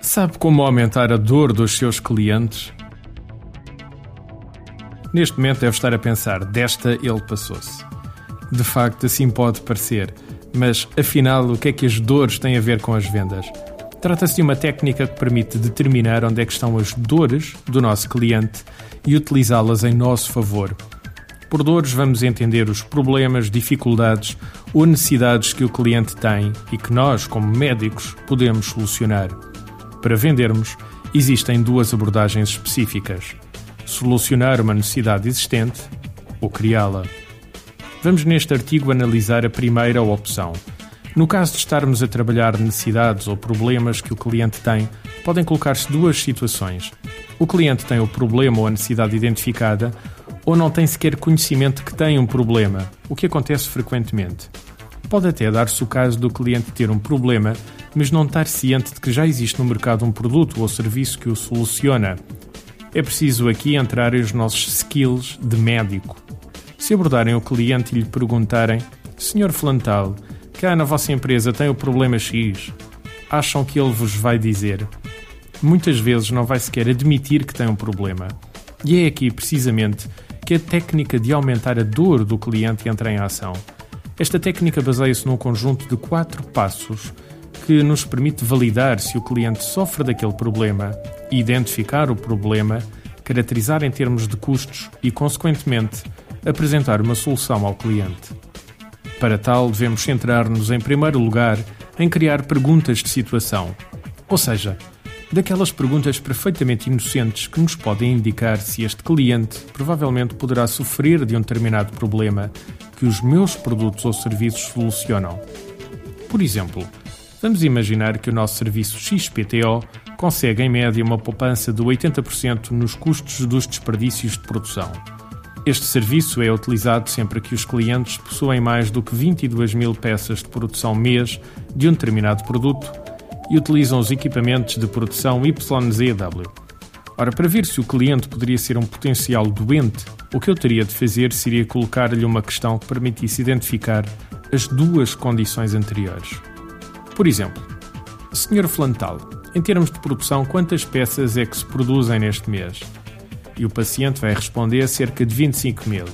Sabe como aumentar a dor dos seus clientes? Neste momento deve estar a pensar: desta ele passou-se. De facto, assim pode parecer, mas afinal, o que é que as dores têm a ver com as vendas? Trata-se de uma técnica que permite determinar onde é que estão as dores do nosso cliente e utilizá-las em nosso favor. Por dores, vamos entender os problemas, dificuldades ou necessidades que o cliente tem e que nós, como médicos, podemos solucionar. Para vendermos, existem duas abordagens específicas: solucionar uma necessidade existente ou criá-la. Vamos neste artigo analisar a primeira opção. No caso de estarmos a trabalhar necessidades ou problemas que o cliente tem, podem colocar-se duas situações. O cliente tem o problema ou a necessidade identificada, ou não tem sequer conhecimento que tem um problema, o que acontece frequentemente. Pode até dar-se o caso do cliente ter um problema, mas não estar ciente de que já existe no mercado um produto ou serviço que o soluciona. É preciso aqui entrar os nossos skills de médico. Se abordarem o cliente e lhe perguntarem: Senhor Flantal, cá na vossa empresa tem o problema X, acham que ele vos vai dizer? Muitas vezes não vai sequer admitir que tem um problema. E é aqui, precisamente, que a técnica de aumentar a dor do cliente entra em ação. Esta técnica baseia-se num conjunto de quatro passos que nos permite validar se o cliente sofre daquele problema, identificar o problema, caracterizar em termos de custos e, consequentemente, apresentar uma solução ao cliente. Para tal, devemos centrar-nos, em primeiro lugar, em criar perguntas de situação, ou seja, daquelas perguntas perfeitamente inocentes que nos podem indicar se este cliente provavelmente poderá sofrer de um determinado problema que os meus produtos ou serviços solucionam. Por exemplo, vamos imaginar que o nosso serviço XPTO consegue em média uma poupança de 80% nos custos dos desperdícios de produção. Este serviço é utilizado sempre que os clientes possuem mais do que 22 mil peças de produção mês de um determinado produto e utilizam os equipamentos de produção YZW. Ora, para ver se o cliente poderia ser um potencial doente, o que eu teria de fazer seria colocar-lhe uma questão que permitisse identificar as duas condições anteriores. Por exemplo, Sr. Flantal, em termos de produção, quantas peças é que se produzem neste mês? E o paciente vai responder cerca de 25 mil.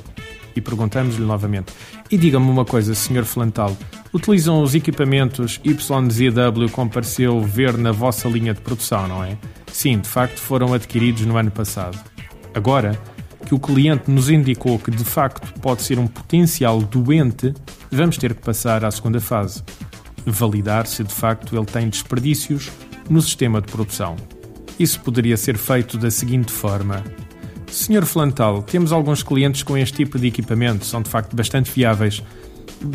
E perguntamos-lhe novamente: E diga-me uma coisa, Sr. Flantal, utilizam os equipamentos YZW como pareceu ver na vossa linha de produção, não é? Sim, de facto foram adquiridos no ano passado. Agora que o cliente nos indicou que de facto pode ser um potencial doente, vamos ter que passar à segunda fase. Validar se de facto ele tem desperdícios no sistema de produção. Isso poderia ser feito da seguinte forma: Senhor Flantal, temos alguns clientes com este tipo de equipamento, são de facto bastante fiáveis.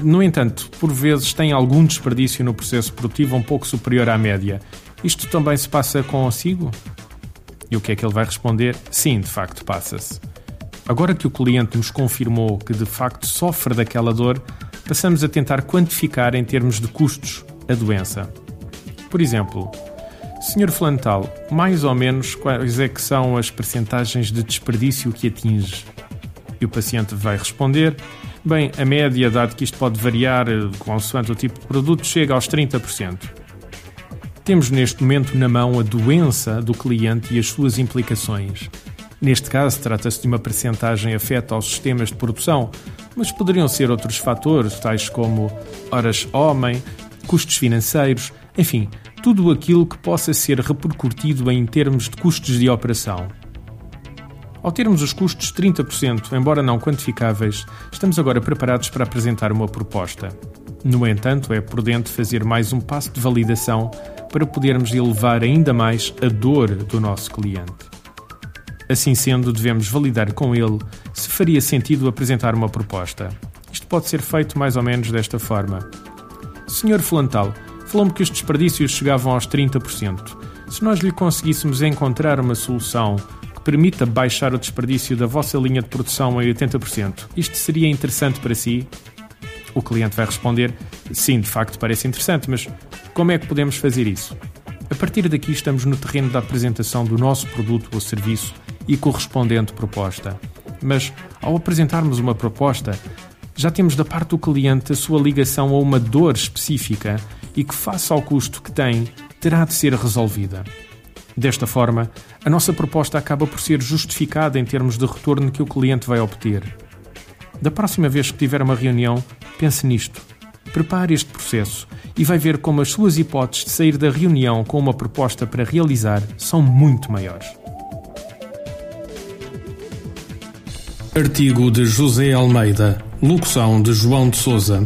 No entanto, por vezes têm algum desperdício no processo produtivo um pouco superior à média. Isto também se passa consigo? E o que é que ele vai responder? Sim, de facto passa-se. Agora que o cliente nos confirmou que de facto sofre daquela dor, passamos a tentar quantificar em termos de custos a doença. Por exemplo, Senhor Flantal, mais ou menos quais é que são as percentagens de desperdício que atinge? E o paciente vai responder: Bem, a média, dado que isto pode variar eh, consoante o tipo de produto, chega aos 30%. Temos neste momento na mão a doença do cliente e as suas implicações. Neste caso, trata-se de uma percentagem afeta aos sistemas de produção, mas poderiam ser outros fatores, tais como horas homem, custos financeiros, enfim, tudo aquilo que possa ser repercutido em termos de custos de operação. Ao termos os custos 30%, embora não quantificáveis, estamos agora preparados para apresentar uma proposta. No entanto, é prudente fazer mais um passo de validação para podermos elevar ainda mais a dor do nosso cliente. Assim sendo, devemos validar com ele se faria sentido apresentar uma proposta. Isto pode ser feito mais ou menos desta forma. Senhor Flantal, falou-me que os desperdícios chegavam aos 30%. Se nós lhe conseguíssemos encontrar uma solução que permita baixar o desperdício da vossa linha de produção a 80%, isto seria interessante para si? O cliente vai responder: sim, de facto parece interessante, mas como é que podemos fazer isso? A partir daqui estamos no terreno da apresentação do nosso produto ou serviço e correspondente proposta. Mas ao apresentarmos uma proposta, já temos da parte do cliente a sua ligação a uma dor específica e que, face ao custo que tem, terá de ser resolvida. Desta forma, a nossa proposta acaba por ser justificada em termos de retorno que o cliente vai obter. Da próxima vez que tiver uma reunião, pense nisto. Prepare este processo e vai ver como as suas hipóteses de sair da reunião com uma proposta para realizar são muito maiores. Artigo de José Almeida, locução de João de Souza,